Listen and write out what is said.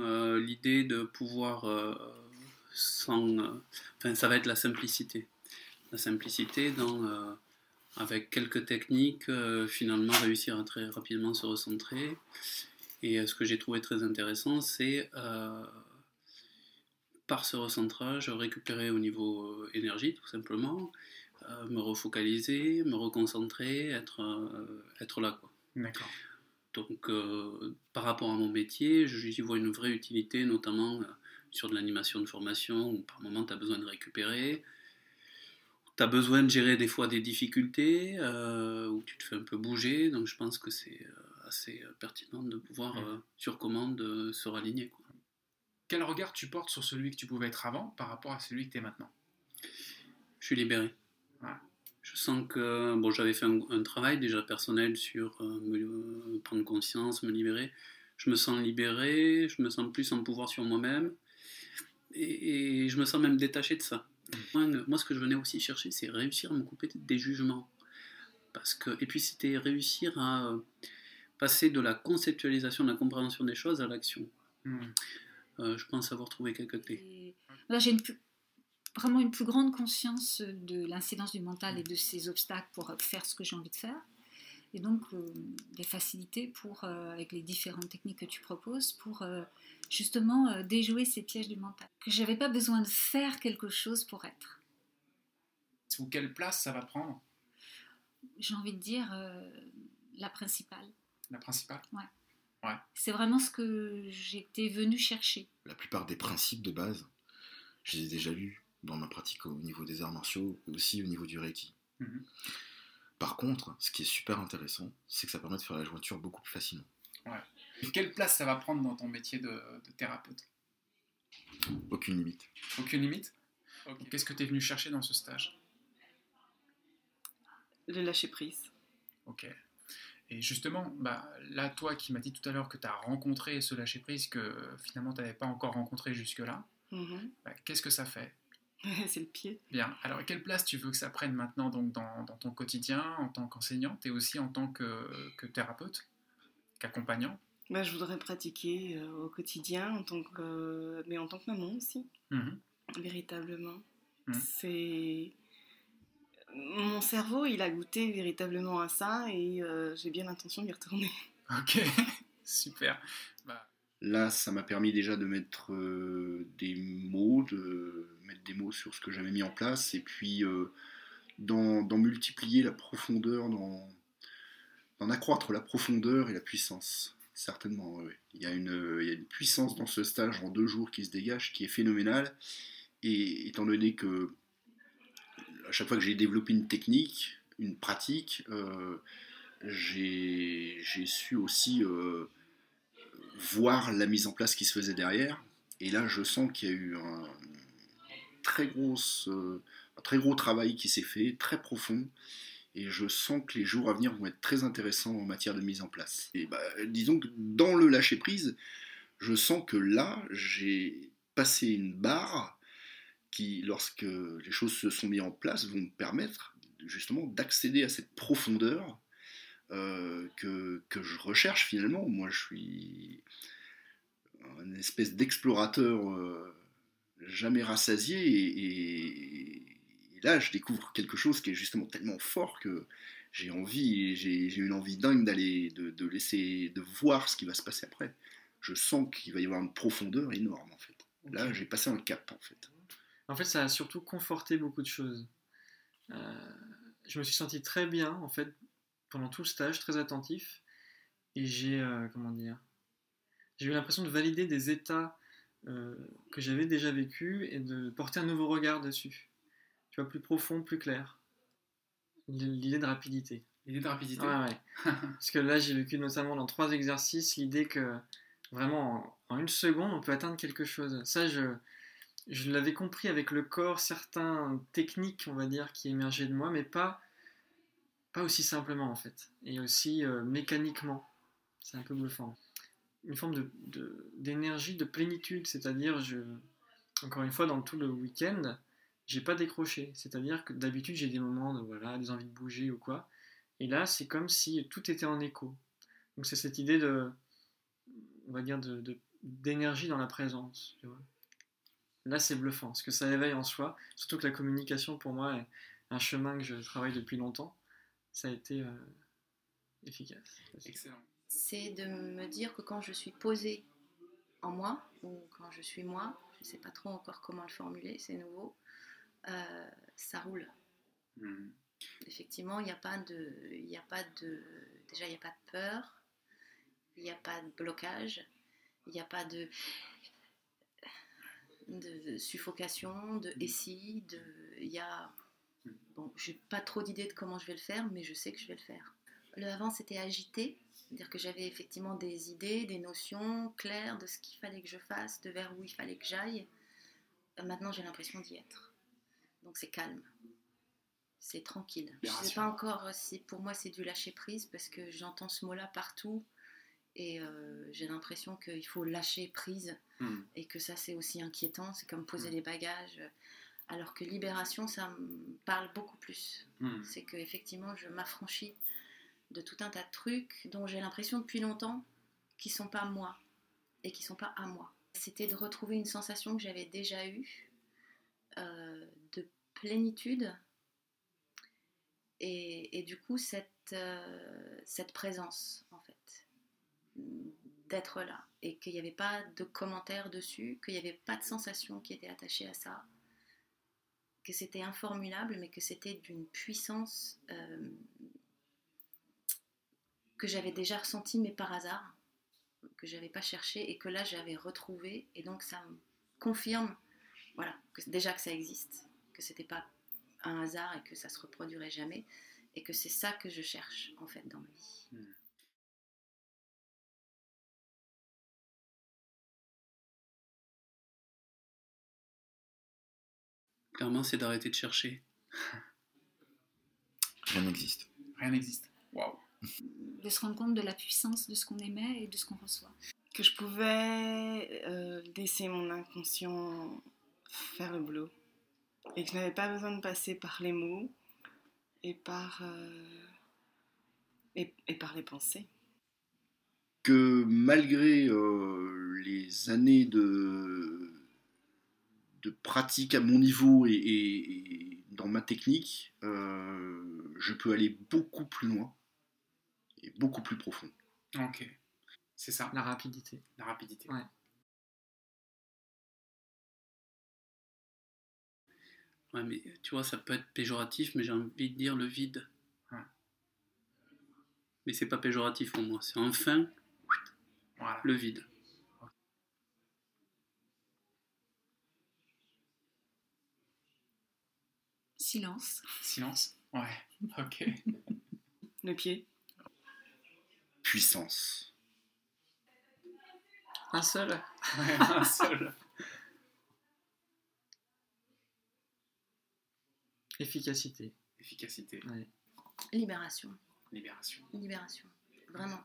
Euh, l'idée de pouvoir euh, sans. euh, enfin, ça va être la simplicité. La simplicité dans. avec quelques techniques, finalement, réussir à très rapidement se recentrer. Et ce que j'ai trouvé très intéressant, c'est par ce recentrage, récupérer au niveau énergie, tout simplement, me refocaliser, me reconcentrer, être, être là. Quoi. D'accord. Donc, euh, par rapport à mon métier, je- j'y vois une vraie utilité, notamment euh, sur de l'animation de formation, où par moment tu as besoin de récupérer, tu as besoin de gérer des fois des difficultés, euh, où tu te fais un peu bouger. Donc, je pense que c'est assez pertinent de pouvoir, sur commande, se raligner. Quoi. Quel regard tu portes sur celui que tu pouvais être avant par rapport à celui que tu es maintenant? Je suis libéré. Ouais. Je sens que bon, j'avais fait un, un travail déjà personnel sur euh, me, euh, prendre conscience, me libérer. Je me sens libéré, je me sens plus en pouvoir sur moi-même et, et je me sens même détaché de ça. Moi, ce que je venais aussi chercher, c'est réussir à me couper des jugements. Parce que, et puis, c'était réussir à euh, passer de la conceptualisation, de la compréhension des choses à l'action. Hmm. Euh, je pense avoir trouvé quelques clés. Et Là, j'ai une plus- vraiment une plus grande conscience de l'incidence du mental et de ses obstacles pour faire ce que j'ai envie de faire. Et donc, euh, des facilités pour, euh, avec les différentes techniques que tu proposes, pour euh, justement euh, déjouer ces pièges du mental. Que je n'avais pas besoin de faire quelque chose pour être. Ou quelle place ça va prendre? J'ai envie de dire euh, la principale. La principale? C'est vraiment ce que j'étais venue chercher. La plupart des principes de base, je les ai déjà lus dans ma pratique au niveau des arts martiaux et aussi au niveau du Reiki. Mhm. Par contre, ce qui est super intéressant, c'est que ça permet de faire la jointure beaucoup plus facilement. Et quelle place ça va prendre dans ton métier de, de thérapeute? Aucune limite. Aucune limite? Qu'est-ce que tu es venu chercher dans ce stage? Le lâcher prise. Ok. Et justement, bah, là, toi qui m'as dit tout à l'heure que tu as rencontré ce lâcher-prise que finalement tu n'avais pas encore rencontré jusque-là, Mhm. bah, qu'est-ce que ça fait? c'est le pied. Bien. Alors, quelle place tu veux que ça prenne maintenant donc, dans, dans ton quotidien en tant qu'enseignante et aussi en tant que, que thérapeute, qu'accompagnant? Bah, je voudrais pratiquer euh, au quotidien, en tant que, mais en tant que maman aussi, Mhm. véritablement. Mhm. C'est mon cerveau, il a goûté véritablement à ça et euh, j'ai bien l'intention d'y retourner. Ok, super. Bah, Là, ça m'a permis déjà de mettre euh, des mots, de mettre des mots sur ce que j'avais mis en place, et puis euh, d'en multiplier la profondeur, d'en accroître la profondeur et la puissance. Certainement, oui. Il, y a une, il y a une puissance dans ce stage en deux jours qui se dégage, qui est phénoménale. Et étant donné que à chaque fois que j'ai développé une technique, une pratique, euh, j'ai su aussi euh, voir la mise en place qui se faisait derrière. Et là, je sens qu'il y a eu un très, grosse, euh, un très gros travail qui s'est fait, très profond. Et je sens que les jours à venir vont être très intéressants en matière de mise en place. Et bah, disons que dans le lâcher-prise, je sens que là, j'ai passé une barre qui, lorsque les choses se sont mises en place, vont me permettre justement d'accéder à cette profondeur euh, que, que je recherche finalement. Moi, je suis une espèce d'explorateur euh, jamais rassasié et, et- et là, je découvre quelque chose qui est justement tellement fort que j'ai envie, j'ai une envie dingue d'aller, de, de laisser, de voir ce qui va se passer après. Je sens qu'il va y avoir une profondeur énorme en fait. Là, j'ai passé un cap en fait. En fait, ça a surtout conforté beaucoup de choses. Euh, je me suis senti très bien, en fait, pendant tout le stage, très attentif. Et j'ai, euh, comment dire, j'ai eu l'impression de valider des états que j'avais déjà vécus et de porter un nouveau regard dessus. Tu vois, plus profond, plus clair. L'idée de rapidité. l'idée de rapidité Ouais, ouais. Parce que là, j'ai vécu notamment dans trois exercices l'idée que vraiment en, en une seconde, on peut atteindre quelque chose. Ça, je, je l'avais compris avec le corps, certaines techniques, on va dire, qui émergeaient de moi, mais pas, pas aussi simplement en fait. Et aussi euh, mécaniquement. C'est un peu bluffant. Une forme de- de- d'énergie, de, plénitude, c'est-à-dire, je, encore une fois, dans tout le week-end, j'ai pas décroché. C'est-à-dire que d'habitude, j'ai des moments de voilà, des envies de bouger ou quoi. Et là, c'est comme si tout était en écho. Donc c'est cette idée de, on va dire, de, d'énergie dans la présence. Là, c'est bluffant, ce que ça éveille en soi. Surtout que la communication, pour moi, est un chemin que je travaille depuis longtemps. Ça a été euh, efficace. Excellent. C'est de me dire que quand je suis posée en moi, ou quand je suis moi, je ne sais pas trop encore comment le formuler, c'est nouveau, euh, ça roule. Hmm. Effectivement, il n'y a pas de, n'y a pas de, déjà il n'y a pas de peur, il n'y a pas de blocage, il n'y a pas de, de suffocation, de et si, de, il y a, bon, j'ai pas trop d'idées de comment je vais le faire, mais je sais que je vais le faire. Le avant c'était agité, c'est-à-dire que j'avais effectivement des idées, des notions claires de ce qu'il fallait que je fasse, de vers où il fallait que j'aille. Euh, Maintenant j'ai l'impression d'y être. Donc c'est calme. C'est tranquille. Je ne sais pas encore si pour moi c'est du lâcher prise parce que j'entends ce mot-là partout et euh, j'ai l'impression qu'il faut lâcher prise Hmm. et que ça c'est aussi inquiétant. C'est comme poser Mm. les bagages. Alors que libération, ça me parle beaucoup plus. Hmm. C'est que effectivement je m'affranchis de tout un tas de trucs dont j'ai l'impression depuis longtemps qui sont pas moi et qui sont pas à moi. C'était de retrouver une sensation que j'avais déjà eue euh, de plénitude et, du coup cette, euh, cette présence en fait d'être là et qu'il n'y avait pas de commentaires dessus, qu'il n'y avait pas de sensation qui était attachée à ça, que c'était informulable mais que c'était d'une puissance euh, que j'avais déjà ressentie mais par hasard, que j'avais pas cherché et que là j'avais retrouvé et donc ça me confirme voilà, que, déjà que ça existe, que c'était pas un hasard et que ça se reproduirait jamais et que c'est ça que je cherche en fait dans ma vie. Clairement, c'est d'arrêter de chercher. Rien n'existe. Rien n'existe. Waouh. De se rendre compte de la puissance de ce qu'on émet et de ce qu'on reçoit. Que je pouvais euh, laisser mon inconscient faire le boulot. Et que je n'avais pas besoin de passer par les mots et par, euh, et, et par les pensées. que malgré euh, les années de, de pratique à mon niveau et, et- et dans ma technique, euh, je peux aller beaucoup plus loin beaucoup plus profond. Ok. C'est ça, La rapidité. la rapidité. Ouais. Ouais, mais tu vois, ça peut être péjoratif, mais j'ai envie de dire le vide. Ouais. Mais c'est pas péjoratif pour moi, c'est enfin Voilà. le vide. Silence. Silence. Ouais. Ok. Le pied. Puissance. Un seul Ouais, un seul. Efficacité. Efficacité. Ouais. Libération, Libération. libération, vraiment.